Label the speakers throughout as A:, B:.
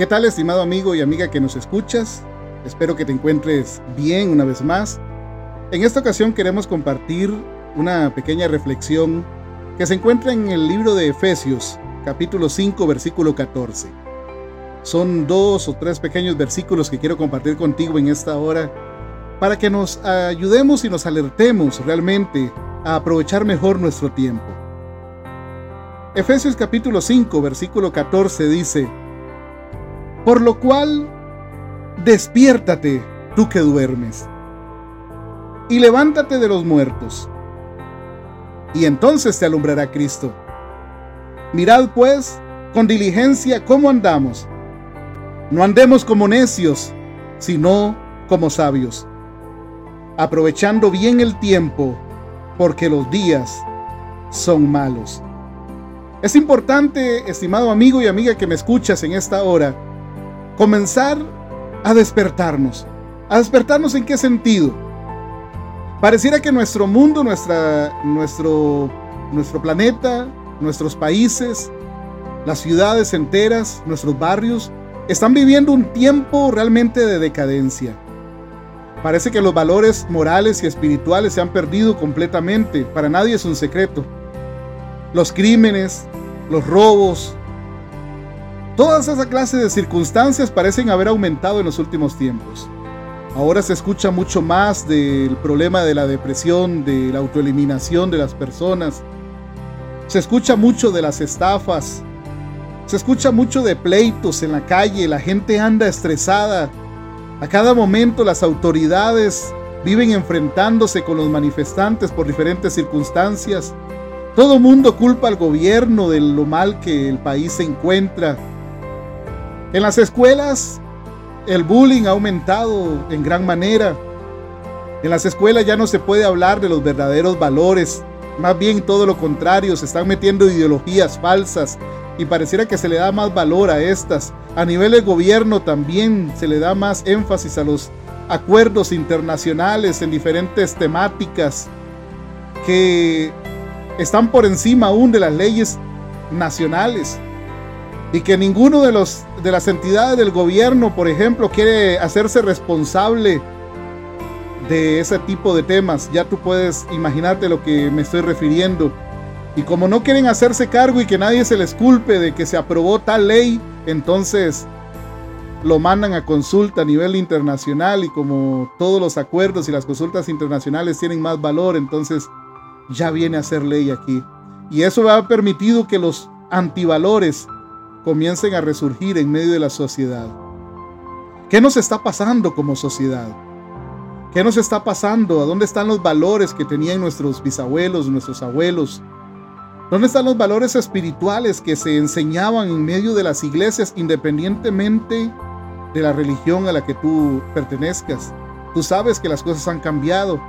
A: ¿Qué tal, estimado amigo y amiga que nos escuchas? Espero que te encuentres bien una vez más. En esta ocasión queremos compartir una pequeña reflexión que se encuentra en el libro de Efesios, capítulo 5, versículo 14. Son dos o tres pequeños versículos que quiero compartir contigo en esta hora para que nos ayudemos y nos alertemos realmente a aprovechar mejor nuestro tiempo. Efesios capítulo 5, versículo 14 dice, por lo cual, despiértate tú que duermes, y levántate de los muertos, y entonces te alumbrará Cristo. Mirad pues con diligencia cómo andamos. No andemos como necios, sino como sabios, aprovechando bien el tiempo, porque los días son malos. Es importante, estimado amigo y amiga que me escuchas en esta hora, comenzar a despertarnos. ¿A despertarnos en qué sentido? Pareciera que nuestro mundo, nuestra, nuestro, nuestro planeta, nuestros países, las ciudades enteras, nuestros barrios, están viviendo un tiempo realmente de decadencia. Parece que los valores morales y espirituales se han perdido completamente. Para nadie es un secreto. Los crímenes, los robos, Todas esa clase de circunstancias parecen haber aumentado en los últimos tiempos. Ahora se escucha mucho más del problema de la depresión, de la autoeliminación de las personas. Se escucha mucho de las estafas. Se escucha mucho de pleitos en la calle. La gente anda estresada. A cada momento las autoridades viven enfrentándose con los manifestantes por diferentes circunstancias. Todo mundo culpa al gobierno de lo mal que el país se encuentra en las escuelas el bullying ha aumentado en gran manera. En las escuelas ya no se puede hablar de los verdaderos valores. Más bien todo lo contrario, se están metiendo ideologías falsas y pareciera que se le da más valor a estas. A nivel de gobierno también se le da más énfasis a los acuerdos internacionales en diferentes temáticas que están por encima aún de las leyes nacionales y que ninguno de, los, de las entidades del gobierno, por ejemplo, quiere hacerse responsable de ese tipo de temas. Ya tú puedes imaginarte lo que me estoy refiriendo. Y como no quieren hacerse cargo y que nadie se les culpe de que se aprobó tal ley, entonces lo mandan a consulta a nivel internacional y como todos los acuerdos y las consultas internacionales tienen más valor, entonces ya viene a ser ley aquí. Y eso ha permitido que los antivalores comiencen a resurgir en medio de la sociedad. ¿Qué nos está pasando como sociedad? ¿Qué nos está pasando? ¿A dónde están los valores que tenían nuestros bisabuelos, nuestros abuelos? ¿Dónde están los valores espirituales que se enseñaban en medio de las iglesias independientemente de la religión a la que tú pertenezcas? Tú sabes que las cosas han cambiado.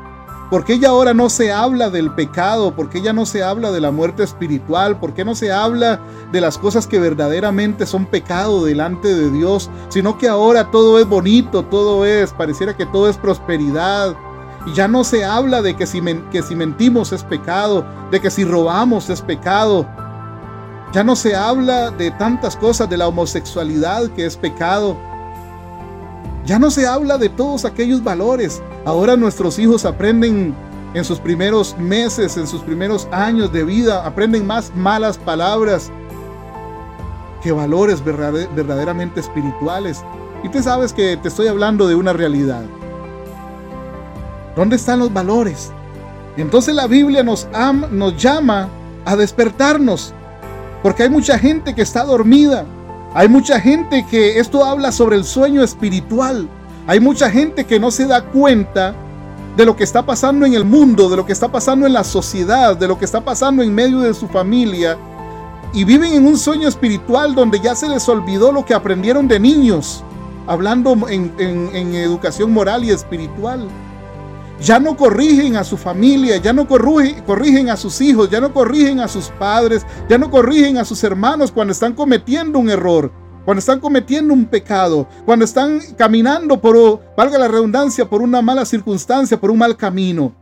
A: ¿Por qué ya ahora no se habla del pecado? ¿Por qué ya no se habla de la muerte espiritual? ¿Por qué no se habla de las cosas que verdaderamente son pecado delante de Dios? Sino que ahora todo es bonito, todo es, pareciera que todo es prosperidad. Y ya no se habla de que si, que si mentimos es pecado, de que si robamos es pecado. Ya no se habla de tantas cosas, de la homosexualidad que es pecado. Ya no se habla de todos aquellos valores. Ahora nuestros hijos aprenden en sus primeros meses, en sus primeros años de vida, aprenden más malas palabras que valores verdaderamente espirituales. Y tú sabes que te estoy hablando de una realidad. ¿Dónde están los valores? Entonces la Biblia nos, nos llama a despertarnos, porque hay mucha gente que está dormida, hay mucha gente que esto habla sobre el sueño espiritual. Hay mucha gente que no se da cuenta de lo que está pasando en el mundo, de lo que está pasando en la sociedad, de lo que está pasando en medio de su familia. Y viven en un sueño espiritual donde ya se les olvidó lo que aprendieron de niños, hablando en, educación moral y espiritual. Ya no corrigen a su familia, ya no corrigen a sus hijos, ya no corrigen a sus padres, ya no corrigen a sus hermanos cuando están cometiendo un error, cuando están cometiendo un pecado, cuando están caminando por, valga la redundancia, por una mala circunstancia, por un mal camino.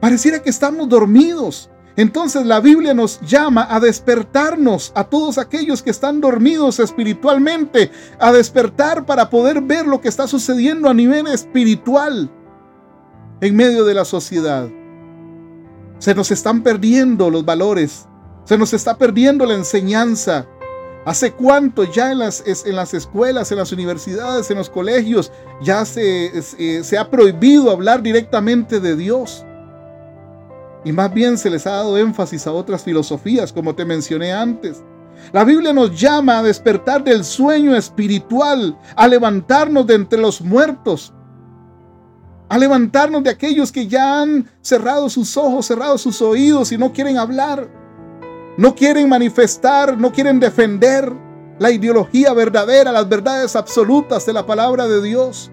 A: Pareciera que estamos dormidos. Entonces la Biblia nos llama a despertarnos a todos aquellos que están dormidos espiritualmente, a despertar para poder ver lo que está sucediendo a nivel espiritual en medio de la sociedad. Se nos están perdiendo los valores, se nos está perdiendo la enseñanza. ¿Hace cuánto ya en las, escuelas, en las universidades, en los colegios, ya se, se ha prohibido hablar directamente de Dios? Y más bien se les ha dado énfasis a otras filosofías, como te mencioné antes. La Biblia nos llama a despertar del sueño espiritual, a levantarnos de entre los muertos, a levantarnos de aquellos que ya han cerrado sus ojos, cerrado sus oídos y no quieren hablar, no quieren manifestar, no quieren defender la ideología verdadera, las verdades absolutas de la palabra de Dios.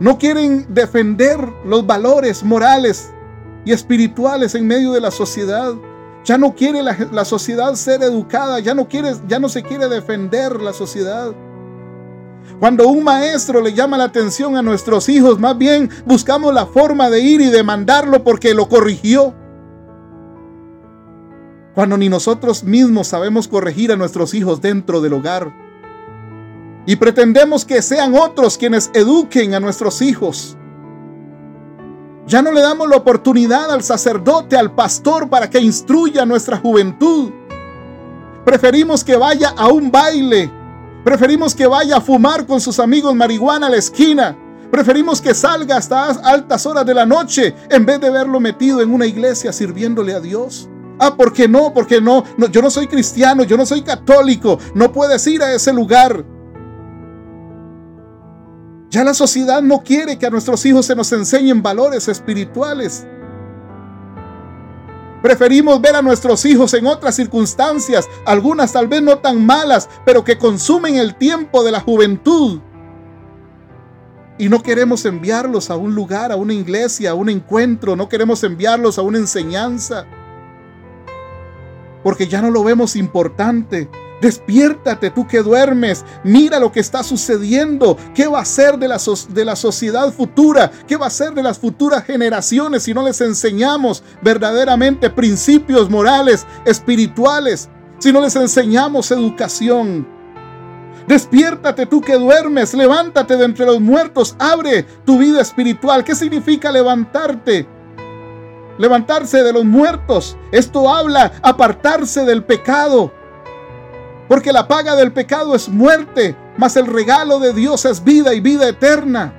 A: No quieren defender los valores morales y espirituales en medio de la sociedad. Ya no quiere la, sociedad ser educada, ya no, quiere, ya no se quiere defender la sociedad. Cuando un maestro le llama la atención a nuestros hijos, más bien buscamos la forma de ir y demandarlo porque lo corrigió. Cuando ni nosotros mismos sabemos corregir a nuestros hijos dentro del hogar y pretendemos que sean otros quienes eduquen a nuestros hijos. Ya no le damos la oportunidad al sacerdote, al pastor, para que instruya a nuestra juventud. Preferimos que vaya a un baile. Preferimos que vaya a fumar con sus amigos marihuana a la esquina. Preferimos que salga hasta altas horas de la noche en vez de verlo metido en una iglesia sirviéndole a Dios. Ah, ¿por qué no? Porque no, no, yo no soy cristiano, yo no soy católico, no puedes ir a ese lugar. Ya la sociedad no quiere que a nuestros hijos se nos enseñen valores espirituales. Preferimos ver a nuestros hijos en otras circunstancias, algunas tal vez no tan malas, pero que consumen el tiempo de la juventud. Y no queremos enviarlos a un lugar, a una iglesia, a un encuentro, no queremos enviarlos a una enseñanza. Porque ya no lo vemos importante. Despiértate tú que duermes, mira lo que está sucediendo, qué va a ser de la, de la sociedad futura, qué va a ser de las futuras generaciones si no les enseñamos verdaderamente principios morales, espirituales, si no les enseñamos educación. Despiértate tú que duermes, levántate de entre los muertos, abre tu vida espiritual. ¿Qué significa levantarte? Levantarse de los muertos. Esto habla apartarse del pecado, porque la paga del pecado es muerte, mas el regalo de Dios es vida y vida eterna.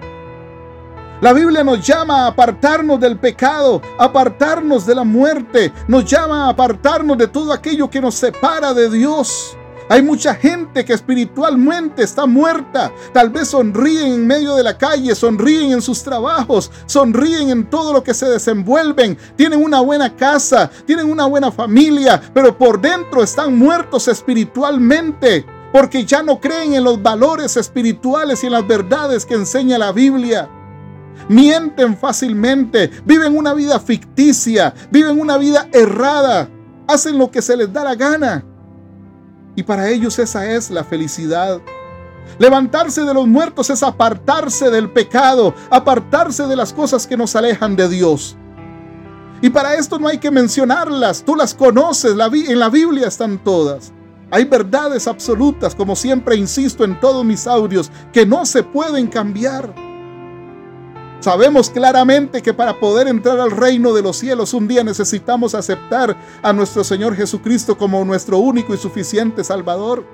A: La Biblia nos llama a apartarnos del pecado, apartarnos de la muerte, nos llama a apartarnos de todo aquello que nos separa de Dios. Hay mucha gente que espiritualmente está muerta. Tal vez sonríen en medio de la calle, sonríen en sus trabajos, sonríen en todo lo que se desenvuelven. Tienen una buena casa, tienen una buena familia, pero por dentro están muertos espiritualmente porque ya no creen en los valores espirituales y en las verdades que enseña la Biblia. Mienten fácilmente, viven una vida ficticia, viven una vida errada, hacen lo que se les da la gana. Y para ellos esa es la felicidad. Levantarse de los muertos es apartarse del pecado, apartarse de las cosas que nos alejan de Dios. Y para esto no hay que mencionarlas, tú las conoces, en la Biblia están todas. Hay verdades absolutas, como siempre insisto en todos mis audios, que no se pueden cambiar. Sabemos claramente que para poder entrar al reino de los cielos un día necesitamos aceptar a nuestro Señor Jesucristo como nuestro único y suficiente Salvador,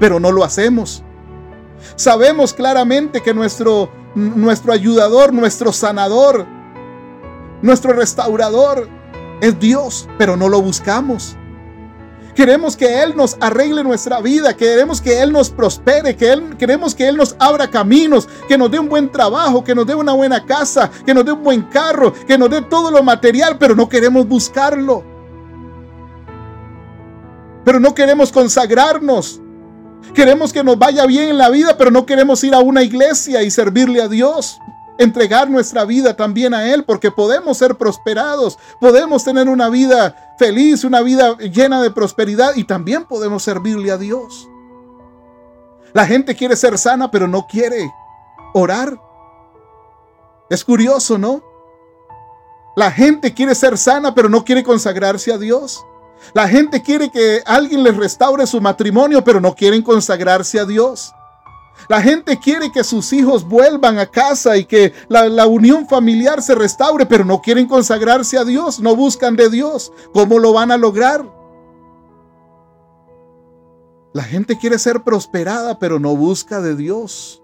A: pero no lo hacemos. Sabemos claramente que nuestro, nuestro ayudador, nuestro sanador, nuestro restaurador es Dios, pero no lo buscamos. Queremos que Él nos arregle nuestra vida, queremos que Él nos prospere, que Él, queremos que Él nos abra caminos, que nos dé un buen trabajo, que nos dé una buena casa, que nos dé un buen carro, que nos dé todo lo material, pero no queremos buscarlo. Pero no queremos consagrarnos. Queremos que nos vaya bien en la vida, pero no queremos ir a una iglesia y servirle a Dios entregar nuestra vida también a Él, porque podemos ser prosperados, podemos tener una vida feliz, una vida llena de prosperidad y también podemos servirle a Dios. La gente quiere ser sana, pero no quiere orar. Es curioso, ¿no? La gente quiere ser sana, pero no quiere consagrarse a Dios. La gente quiere que alguien les restaure su matrimonio, pero no quieren consagrarse a Dios. La gente quiere que sus hijos vuelvan a casa y que la, unión familiar se restaure, pero no quieren consagrarse a Dios, no buscan de Dios. ¿Cómo lo van a lograr? La gente quiere ser prosperada, pero no busca de Dios.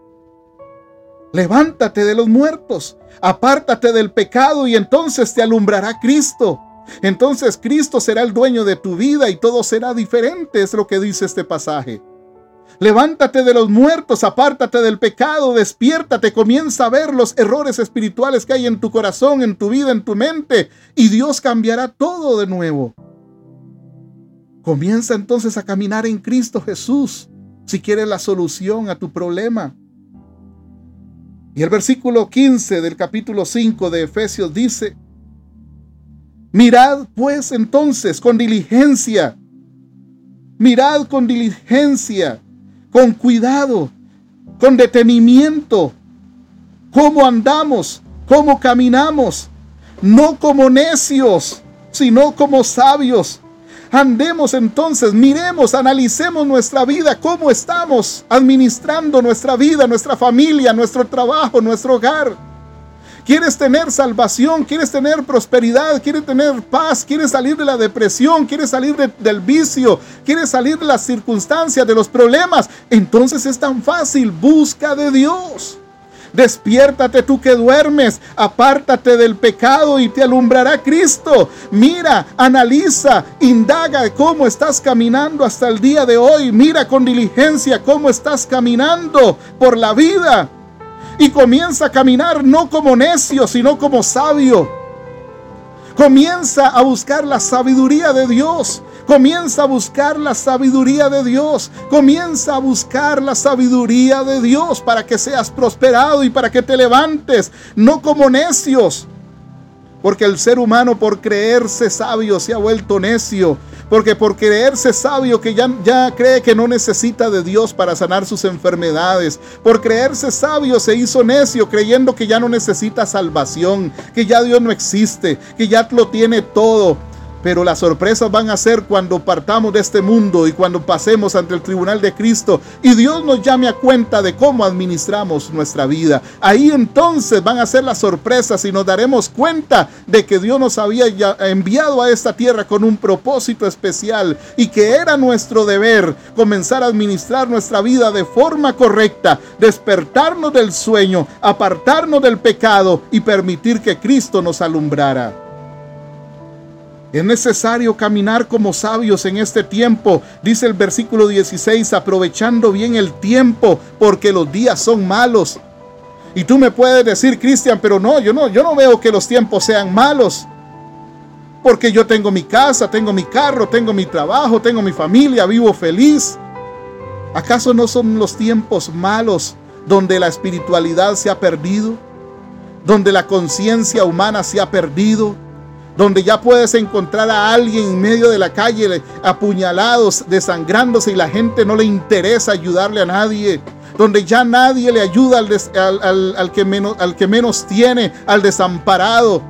A: Levántate de los muertos, apártate del pecado y entonces te alumbrará Cristo. Entonces Cristo será el dueño de tu vida y todo será diferente, es lo que dice este pasaje. Levántate de los muertos, apártate del pecado, despiértate, comienza a ver los errores espirituales que hay en tu corazón, en tu vida, en tu mente, y Dios cambiará todo de nuevo. Comienza entonces a caminar en Cristo Jesús si quieres la solución a tu problema. Y el versículo 15 del capítulo 5 de Efesios dice, Mirad pues entonces con diligencia, mirad con diligencia, con cuidado, con detenimiento, cómo andamos, cómo caminamos, no como necios, sino como sabios. Andemos entonces, miremos, analicemos nuestra vida, cómo estamos administrando nuestra vida, nuestra familia, nuestro trabajo, nuestro hogar. ¿Quieres tener salvación? ¿Quieres tener prosperidad? ¿Quieres tener paz? ¿Quieres salir de la depresión? ¿Quieres salir del vicio? ¿Quieres salir de las circunstancias, de los problemas? Entonces es tan fácil. Busca de Dios. Despiértate tú que duermes, apártate del pecado y te alumbrará Cristo. Mira, analiza, indaga cómo estás caminando hasta el día de hoy. Mira con diligencia cómo estás caminando por la vida y comienza a caminar no como necio, sino como sabio. Comienza a buscar la sabiduría de Dios. Comienza a buscar la sabiduría de Dios. Comienza a buscar la sabiduría de Dios para que seas prosperado y para que te levantes, no como necios. Porque el ser humano por creerse sabio se ha vuelto necio porque por creerse sabio que ya, ya cree que no necesita de Dios para sanar sus enfermedades. Por creerse sabio se hizo necio creyendo que ya no necesita salvación, que ya Dios no existe, que ya lo tiene todo. Pero las sorpresas van a ser cuando partamos de este mundo y cuando pasemos ante el tribunal de Cristo y Dios nos llame a cuenta de cómo administramos nuestra vida. Ahí entonces van a ser las sorpresas y nos daremos cuenta de que Dios nos había enviado a esta tierra con un propósito especial y que era nuestro deber comenzar a administrar nuestra vida de forma correcta, despertarnos del sueño, apartarnos del pecado y permitir que Cristo nos alumbrara. Es necesario caminar como sabios en este tiempo, dice el versículo 16, aprovechando bien el tiempo, porque los días son malos. Y tú me puedes decir, Cristian, pero no, yo no, yo no veo que los tiempos sean malos. Porque yo tengo mi casa, tengo mi carro, tengo mi trabajo, tengo mi familia, vivo feliz. ¿Acaso no son los tiempos malos donde la espiritualidad se ha perdido? Donde la conciencia humana se ha perdido? Donde ya puedes encontrar a alguien en medio de la calle apuñalados, desangrándose y la gente no le interesa ayudarle a nadie, donde ya nadie le ayuda al, que, menos, al que menos tiene, al desamparado,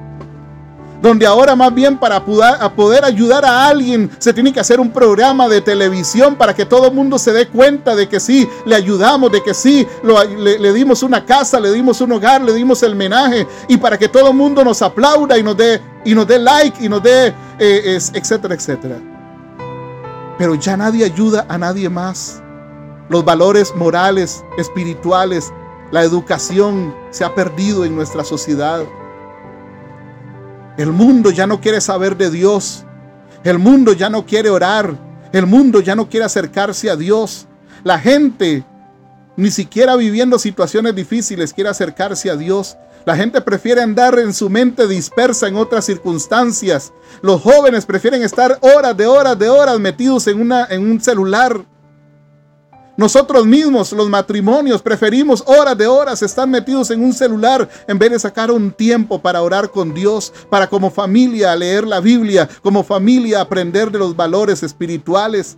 A: donde ahora más bien para poder, ayudar a alguien se tiene que hacer un programa de televisión para que todo el mundo se dé cuenta de que sí, le ayudamos, de que sí, le, dimos una casa, le dimos un hogar, le dimos el menaje y para que todo el mundo nos aplauda y nos dé, y nos dé like y nos dé, eh, etcétera, etcétera. Pero ya nadie ayuda a nadie más. Los valores morales, espirituales, la educación se ha perdido en nuestra sociedad. El mundo ya no quiere saber de Dios. El mundo ya no quiere orar. El mundo ya no quiere acercarse a Dios. La gente, ni siquiera viviendo situaciones difíciles, quiere acercarse a Dios. La gente prefiere andar en su mente dispersa en otras circunstancias. Los jóvenes prefieren estar horas de horas de horas metidos en, una, en un celular nosotros mismos, los matrimonios, preferimos horas de horas estar metidos en un celular en vez de sacar un tiempo para orar con Dios, para como familia leer la Biblia, como familia aprender de los valores espirituales.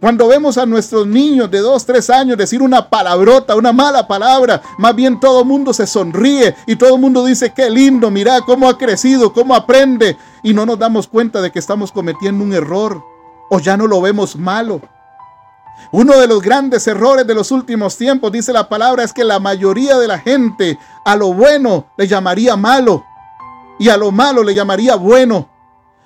A: Cuando vemos a nuestros niños de dos, tres años decir una palabrota, una mala palabra, más bien todo el mundo se sonríe y todo el mundo dice, qué lindo, mira cómo ha crecido, cómo aprende. Y no nos damos cuenta de que estamos cometiendo un error o ya no lo vemos malo. Uno de los grandes errores de los últimos tiempos, dice la palabra, es que la mayoría de la gente a lo bueno le llamaría malo y a lo malo le llamaría bueno.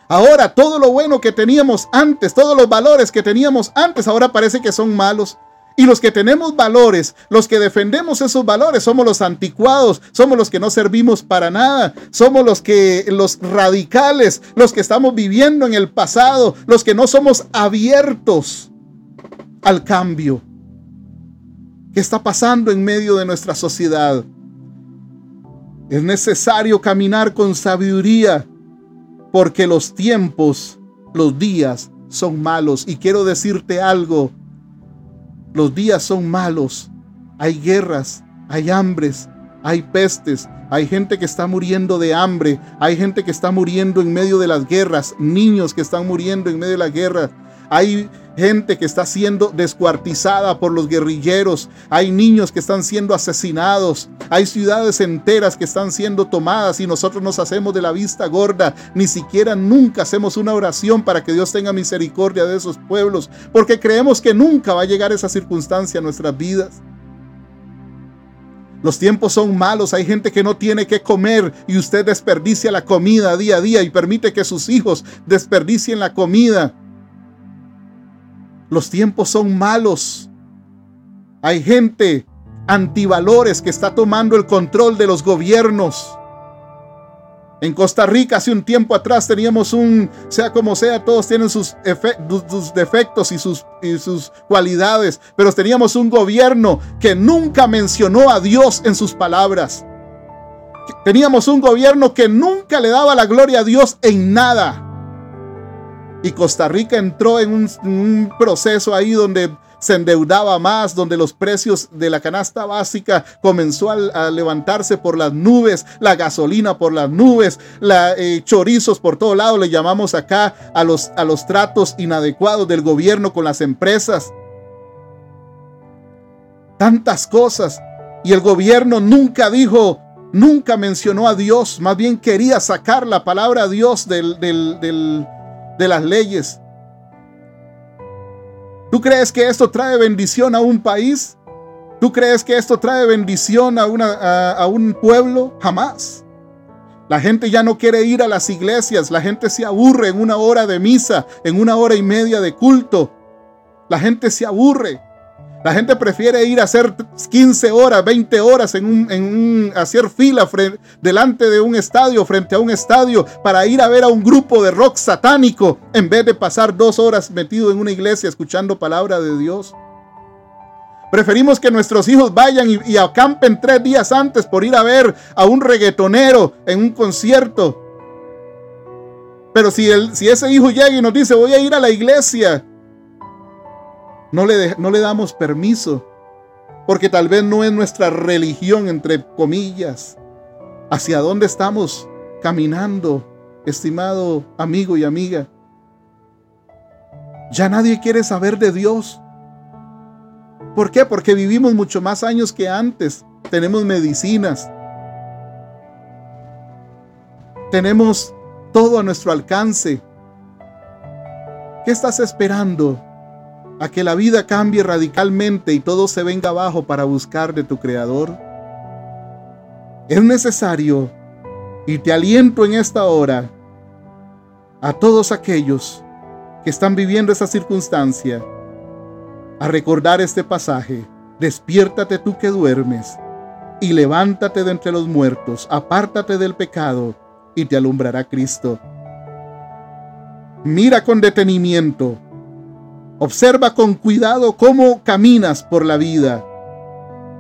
A: Ahora todo lo bueno que teníamos antes, todos los valores que teníamos antes, ahora parece que son malos. Y los que tenemos valores, los que defendemos esos valores, somos los anticuados, somos los que no servimos para nada, somos los que los radicales, los que estamos viviendo en el pasado, los que no somos abiertos al cambio. ¿Qué está pasando en medio de nuestra sociedad? Es necesario caminar con sabiduría porque los tiempos, los días son malos. Y quiero decirte algo, los días son malos. Hay guerras, hay hambres, hay pestes, hay gente que está muriendo de hambre, hay gente que está muriendo en medio de las guerras, niños que están muriendo en medio de la guerra, hay gente que está siendo descuartizada por los guerrilleros, hay niños que están siendo asesinados, hay ciudades enteras que están siendo tomadas y nosotros nos hacemos de la vista gorda, ni siquiera nunca hacemos una oración para que Dios tenga misericordia de esos pueblos, porque creemos que nunca va a llegar esa circunstancia a nuestras vidas. Los tiempos son malos, hay gente que no tiene que comer y usted desperdicia la comida día a día y permite que sus hijos desperdicien la comida. Los tiempos son malos. Hay gente antivalores que está tomando el control de los gobiernos. En Costa Rica hace un tiempo atrás teníamos un, sea como sea, todos tienen sus, defectos y sus, y sus cualidades, pero teníamos un gobierno que nunca mencionó a Dios en sus palabras. Teníamos un gobierno que nunca le daba la gloria a Dios en nada. Y Costa Rica entró en un, proceso ahí donde se endeudaba más, donde los precios de la canasta básica comenzó a, levantarse por las nubes, la gasolina por las nubes, la, eh, chorizos por todo lado, le llamamos acá a los, a los tratos inadecuados del gobierno con las empresas. Tantas cosas. Y el gobierno nunca dijo, nunca mencionó a Dios, más bien quería sacar la palabra Dios del, del de las leyes. ¿Tú crees que esto trae bendición a un país? ¿Tú crees que esto trae bendición a, a, un pueblo? Jamás. La gente ya no quiere ir a las iglesias, la gente se aburre en una hora de misa, en una hora y media de culto. La gente se aburre. La gente prefiere ir a hacer 15 horas, 20 horas en un, en hacer fila delante de un estadio, frente a un estadio, para ir a ver a un grupo de rock satánico, en vez de pasar dos horas metido en una iglesia escuchando palabra de Dios. Preferimos que nuestros hijos vayan y, acampen tres días antes por ir a ver a un reggaetonero en un concierto. Pero si, el, si ese hijo llega y nos dice, voy a ir a la iglesia, no le, no le damos permiso, porque tal vez no es nuestra religión, entre comillas. ¿Hacia dónde estamos caminando, estimado amigo y amiga? Ya nadie quiere saber de Dios. ¿Por qué? Porque vivimos mucho más años que antes. Tenemos medicinas. Tenemos todo a nuestro alcance. ¿Qué estás esperando a que la vida cambie radicalmente y todo se venga abajo para buscar de tu Creador? Es necesario, y te aliento en esta hora, a todos aquellos que están viviendo esa circunstancia, a recordar este pasaje. Despiértate tú que duermes, y levántate de entre los muertos, apártate del pecado, y te alumbrará Cristo. Mira con detenimiento Observa con cuidado cómo caminas por la vida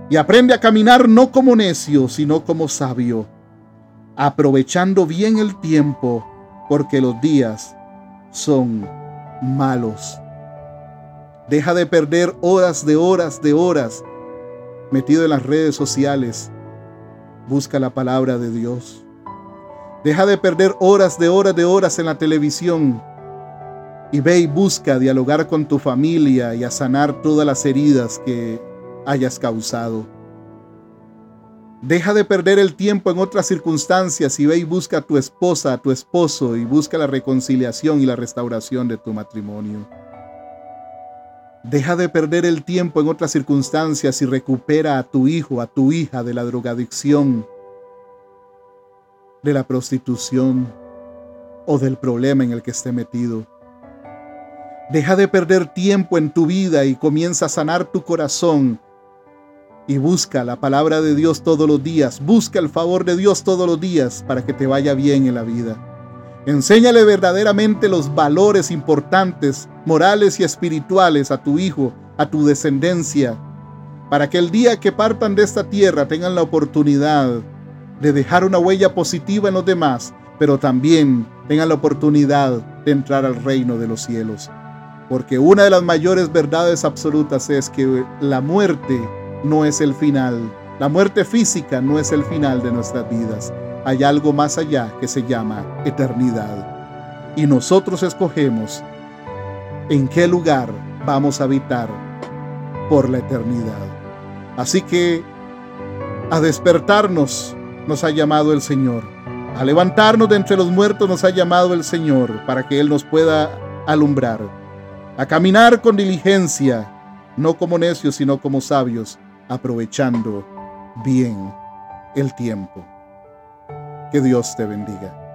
A: y aprende a caminar no como necio, sino como sabio, aprovechando bien el tiempo, porque los días son malos. Deja de perder horas de horas de horas metido en las redes sociales. Busca la palabra de Dios. Deja de perder horas de horas de horas en la televisión y ve y busca dialogar con tu familia y a sanar todas las heridas que hayas causado. Deja de perder el tiempo en otras circunstancias y ve y busca a tu esposa, a tu esposo y busca la reconciliación y la restauración de tu matrimonio. Deja de perder el tiempo en otras circunstancias y recupera a tu hijo, a tu hija de la drogadicción, de la prostitución o del problema en el que esté metido. Deja de perder tiempo en tu vida y comienza a sanar tu corazón. Y busca la palabra de Dios todos los días. Busca el favor de Dios todos los días para que te vaya bien en la vida. Enséñale verdaderamente los valores importantes, morales y espirituales a tu hijo, a tu descendencia, para que el día que partan de esta tierra tengan la oportunidad de dejar una huella positiva en los demás, pero también tengan la oportunidad de entrar al reino de los cielos. Porque una de las mayores verdades absolutas es que la muerte no es el final. La muerte física no es el final de nuestras vidas. Hay algo más allá que se llama eternidad. Y nosotros escogemos en qué lugar vamos a habitar por la eternidad. Así que a despertarnos nos ha llamado el Señor. A levantarnos de entre los muertos nos ha llamado el Señor para que Él nos pueda alumbrar a caminar con diligencia, no como necios, sino como sabios, aprovechando bien el tiempo. Que Dios te bendiga.